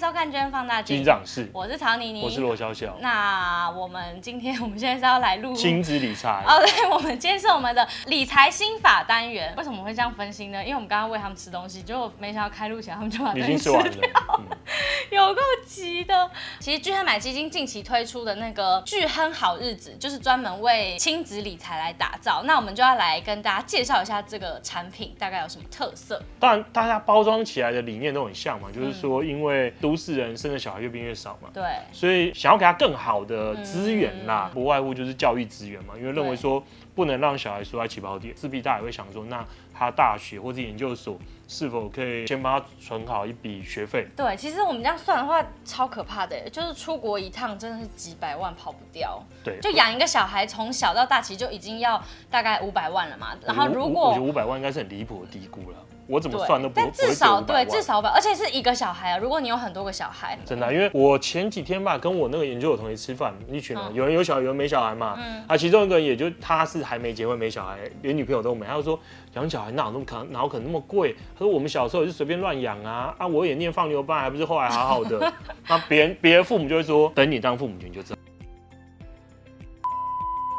收看《鹃放大镜》，我是曹妮妮，我是罗小小。那我们今天，我们现在是要来录。亲子理财。哦，对，我们今天是我们的理财心法单元。为什么会这样分心呢？因为我们刚刚喂他们吃东西，结果没想到开录前他们就把东西吃掉，嗯、有够急的。其实巨亨买基金近期推出的那个巨亨好日子，就是专门为亲子理财来打造。那我们就要来跟大家介绍一下这个产品大概有什么特色。当然，大家包装起来的理念都很像嘛，就是说，因为都市人生的小孩越变越少嘛，对，所以想要给他更好的资源啦，嗯、不外乎就是教育资源嘛，因为认为说不能让小孩输在起跑点，势必大家也会想说，那他大学或者研究所是否可以先帮他存好一笔学费？对，其实我们这样算的话，超可怕的，就是出国一趟真的是几百万跑不掉。对，就养一个小孩从小到大，其实就已经要大概五百万了嘛。然后如果我觉得五百万应该是很离谱的低估了。我怎么算都不，但至少对至少吧，而且是一个小孩啊。如果你有很多个小孩，真的、啊，因为我前几天吧，跟我那个研究的同学吃饭，一群人，嗯、有人有小孩，有人没小孩嘛。嗯。啊，其中一个人也就他是还没结婚，没小孩，连女朋友都没。他就说养小孩哪有那么可哪有可能那么贵？他说我们小时候也是随便乱养啊啊！我也念放牛班，还不是后来好好的。那别人别的父母就会说，等你当父母你就知道。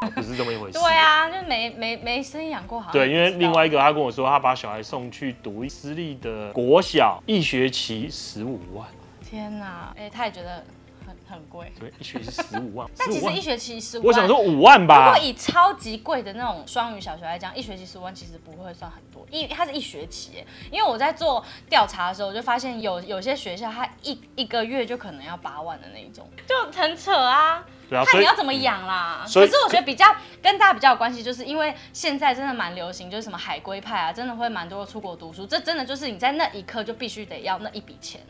不是这么一回事。对啊，就没没没生养过好。对，因为另外一个他跟我说，他把小孩送去读私立的国小，一学期十五万。天哪，哎，他也觉得很很贵。对，一学期十五万。但其实一学期十五万，我想说五万吧。如果以超级贵的那种双语小学来讲，一学期十五万其实不会算很多，因为它是一学期。因为我在做调查的时候，我就发现有有些学校，它一一个月就可能要八万的那一种，就很扯啊。看你要怎么养啦，可是我觉得比较跟大家比较有关系，就是因为现在真的蛮流行，就是什么海归派啊，真的会蛮多出国读书，这真的就是你在那一刻就必须得要那一笔钱。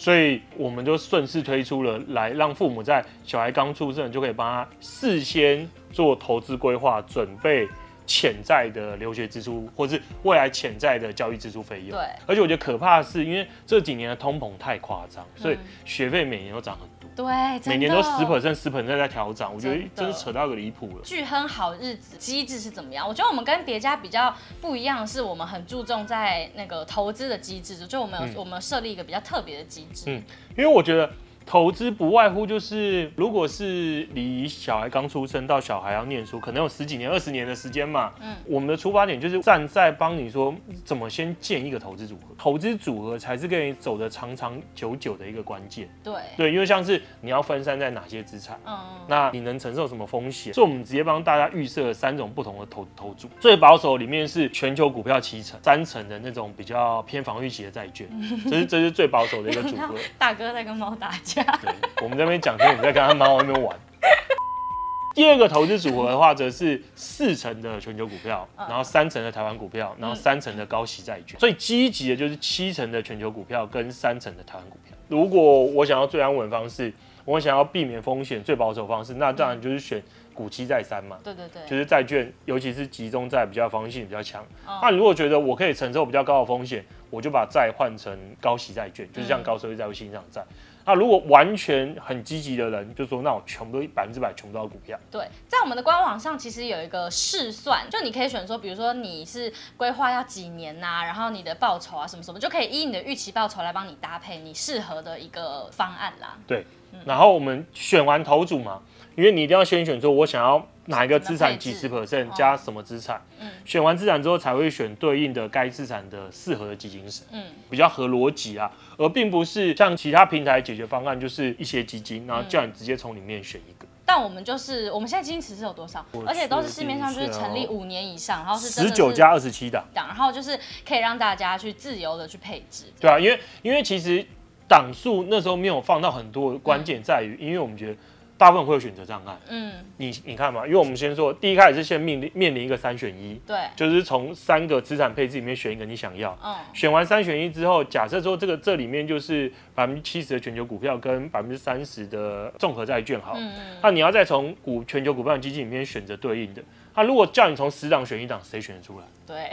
所以我们就顺势推出了，来让父母在小孩刚出生就可以帮他事先做投资规划，准备潜在的留学支出，或是未来潜在的教育支出费用。对，而且我觉得可怕的是，因为这几年的通膨太夸张，所以学费每年都涨很多。对，每年都十 percent、十 percent 在调涨，我觉得真是扯到一个离谱了。巨亨好日子机制是怎么样？我觉得我们跟别家比较不一样的是，我们很注重在那个投资的机制，就我们有、嗯、我们设立一个比较特别的机制。嗯，因为我觉得。投资不外乎就是，如果是离小孩刚出生到小孩要念书，可能有十几年、二十年的时间嘛。嗯，我们的出发点就是站在帮你说怎么先建一个投资组合，投资组合才是跟你走的长长久久的一个关键。对对，因为像是你要分散在哪些资产，嗯，那你能承受什么风险？所以我们直接帮大家预设了三种不同的投投组，最保守里面是全球股票七成，三成的那种比较偏防御型的债券，这是这是最保守的一个组合。大哥在跟猫打架。对，我们这边讲，天，你在跟他猫那边玩。第二个投资组合的话，则是四成的全球股票，然后三成的台湾股票，然后三成的高息债券。最积极的就是七成的全球股票跟三成的台湾股票。如果我想要最安稳的方式，我想要避免风险最保守的方式，那当然就是选股期再三嘛。对对对，就是债券，尤其是集中在比较防御性比较强。那如果觉得我可以承受比较高的风险，我就把债换成高息债券，就是像高收益债或新上债。那如果完全很积极的人，就说那我全部都百分之百全部都要股票。对，在我们的官网上其实有一个试算，就你可以选说，比如说你是规划要几年呐、啊，然后你的报酬啊什么什么，就可以依你的预期报酬来帮你搭配你适合的一个方案啦。对，然后我们选完头组嘛，因为你一定要先选说我想要。哪一个资产几十 percent 加什么资产？嗯，选完资产之后才会选对应的该资产的适合的基金型，嗯，比较合逻辑啊，而并不是像其他平台解决方案，就是一些基金，然后叫你直接从里面选一个。但我们就是我们现在基金池是有多少？而且都是市面上就是成立五年以上，然后是十九加二十七档，然后就是可以让大家去自由的去配置。对啊，因为因为其实档数那时候没有放到很多，关键在于，因为我们觉得。大部分会有选择障碍。嗯，你你看嘛，因为我们先说，第一开始是先面临面临一个三选一，对，就是从三个资产配置里面选一个你想要。嗯，选完三选一之后，假设说这个这里面就是百分之七十的全球股票跟百分之三十的综合债券好，嗯嗯，那你要再从股全球股票基金里面选择对应的。那如果叫你从十档选一档，谁选得出来？对。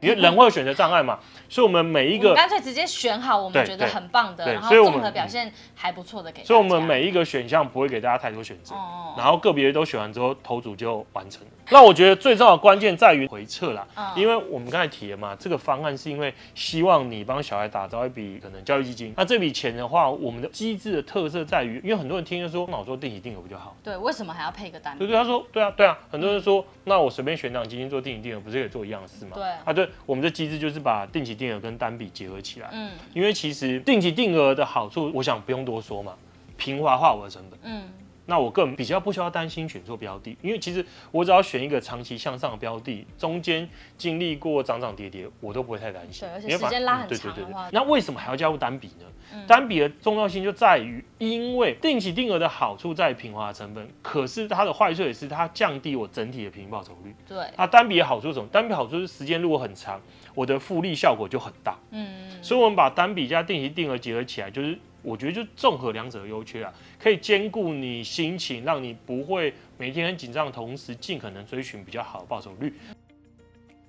因为人会有选择障碍嘛，所以我们每一个干脆直接选好我们觉得很棒的，然后综合表现还不错的给。所以我们每一个选项不会给大家太多选择，哦、然后个别都选完之后，投组就完成了。那我觉得最重要的关键在于回撤啦，嗯、因为我们刚才提了嘛，这个方案是因为希望你帮小孩打造一笔可能教育基金。那这笔钱的话，我们的机制的特色在于，因为很多人听就说，那我说定期定额不就好。对，为什么还要配一个单笔？对对，他说对啊对啊，很多人说，那我随便选档基金做定期定额，不是可以做一样的事吗？对啊，对，我们的机制就是把定期定额跟单笔结合起来。嗯，因为其实定期定额的好处，我想不用多说嘛，平滑化我的成本。嗯。那我更比较不需要担心选错标的，因为其实我只要选一个长期向上的标的，中间经历过涨涨跌跌，我都不会太担心。对，而且时间拉很长的话，那为什么还要加入单笔呢？嗯、单笔的重要性就在于，因为定期定额的好处在于平滑成本，可是它的坏处也是它降低我整体的平均报酬率。对，那单笔的好处是什么？单笔好处是时间如果很长，我的复利效果就很大。嗯，所以我们把单笔加定期定额结合起来，就是。我觉得就综合两者的优缺啊，可以兼顾你心情，让你不会每天很紧张的同时，尽可能追寻比较好的报酬率。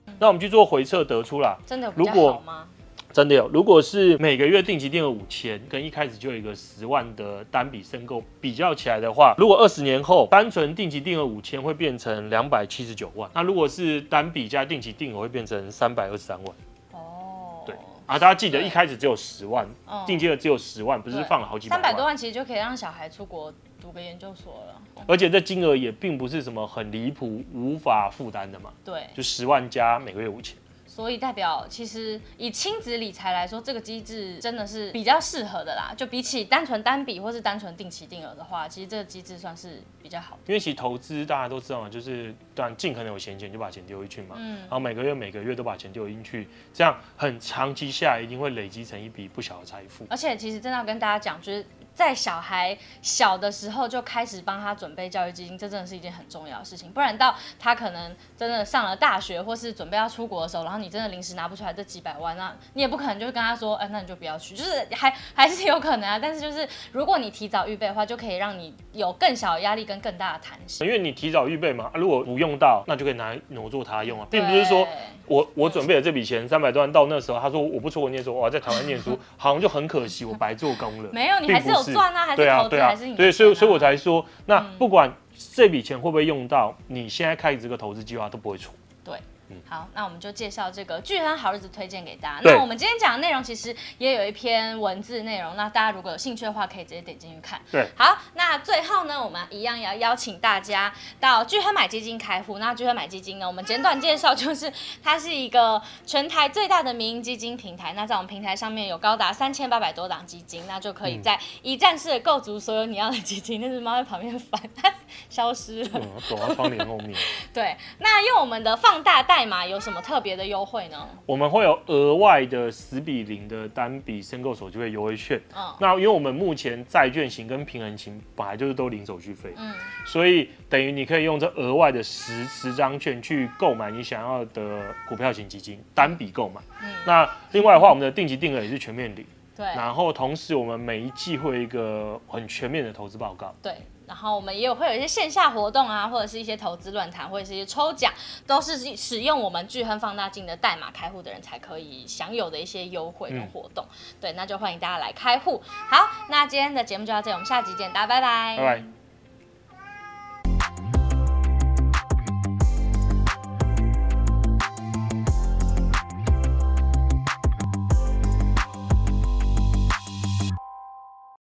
嗯、那我们去做回测得出啦，真的有比较好吗？真的有。如果是每个月定期定额五千，跟一开始就有一个十万的单笔申购比较起来的话，如果二十年后单纯定期定额五千会变成两百七十九万，那如果是单笔加定期定额会变成三百二十三万。啊，大家记得一开始只有十万，嗯、定金额只有十万，不是放了好几百万。三百多万其实就可以让小孩出国读个研究所了。而且这金额也并不是什么很离谱、无法负担的嘛。对，就十万加每个月五千。所以代表，其实以亲子理财来说，这个机制真的是比较适合的啦。就比起单纯单笔或是单纯定期定额的话，其实这个机制算是比较好的。因为其实投资大家都知道嘛，就是当然尽可能有闲钱就把钱丢进去嘛。嗯。然后每个月每个月都把钱丢进去，这样很长期下来一定会累积成一笔不小的财富。而且其实真的要跟大家讲，就是。在小孩小的时候就开始帮他准备教育基金，这真的是一件很重要的事情。不然到他可能真的上了大学，或是准备要出国的时候，然后你真的临时拿不出来这几百万，那你也不可能就跟他说，哎、欸，那你就不要去，就是还还是有可能啊。但是就是如果你提早预备的话，就可以让你有更小的压力跟更大的弹性。因为你提早预备嘛，如果不用到，那就可以拿来挪作他用啊，并不是说我我准备了这笔钱三百多万，到那时候他说我不出国念书，我要在台湾念书，好像就很可惜，我白做工了。没有，你还是有赚啊，还是投资，对啊，对啊，对，所以所以我才说，那不管这笔钱会不会用到，你现在开始这个投资计划都不会错。对。好，那我们就介绍这个巨亨好日子推荐给大家。那我们今天讲的内容其实也有一篇文字内容，那大家如果有兴趣的话，可以直接点进去看。对，好，那最后呢，我们一样要邀请大家到巨亨买基金开户。那巨亨买基金呢，我们简短介绍就是它是一个全台最大的民营基金平台。那在我们平台上面有高达三千八百多档基金，那就可以在一站式的购足所有你要的基金。那只猫在旁边翻，它 消失了。躲到窗帘后面。对，那用我们的放大代码有什么特别的优惠呢？我们会有额外的十比零的单笔申购手续费优惠券。嗯，那因为我们目前债券型跟平衡型本来就是都零手续费，嗯，所以等于你可以用这额外的十十张券去购买你想要的股票型基金，单笔购买。嗯，那另外的话，我们的定期定额也是全面零。对，然后同时我们每一季会有一个很全面的投资报告。对。然后我们也有会有一些线下活动啊，或者是一些投资论坛，或者是一些抽奖，都是使用我们聚亨放大镜的代码开户的人才可以享有的一些优惠跟活动。嗯、对，那就欢迎大家来开户。好，那今天的节目就到这里，我们下集见，大家拜拜。拜拜。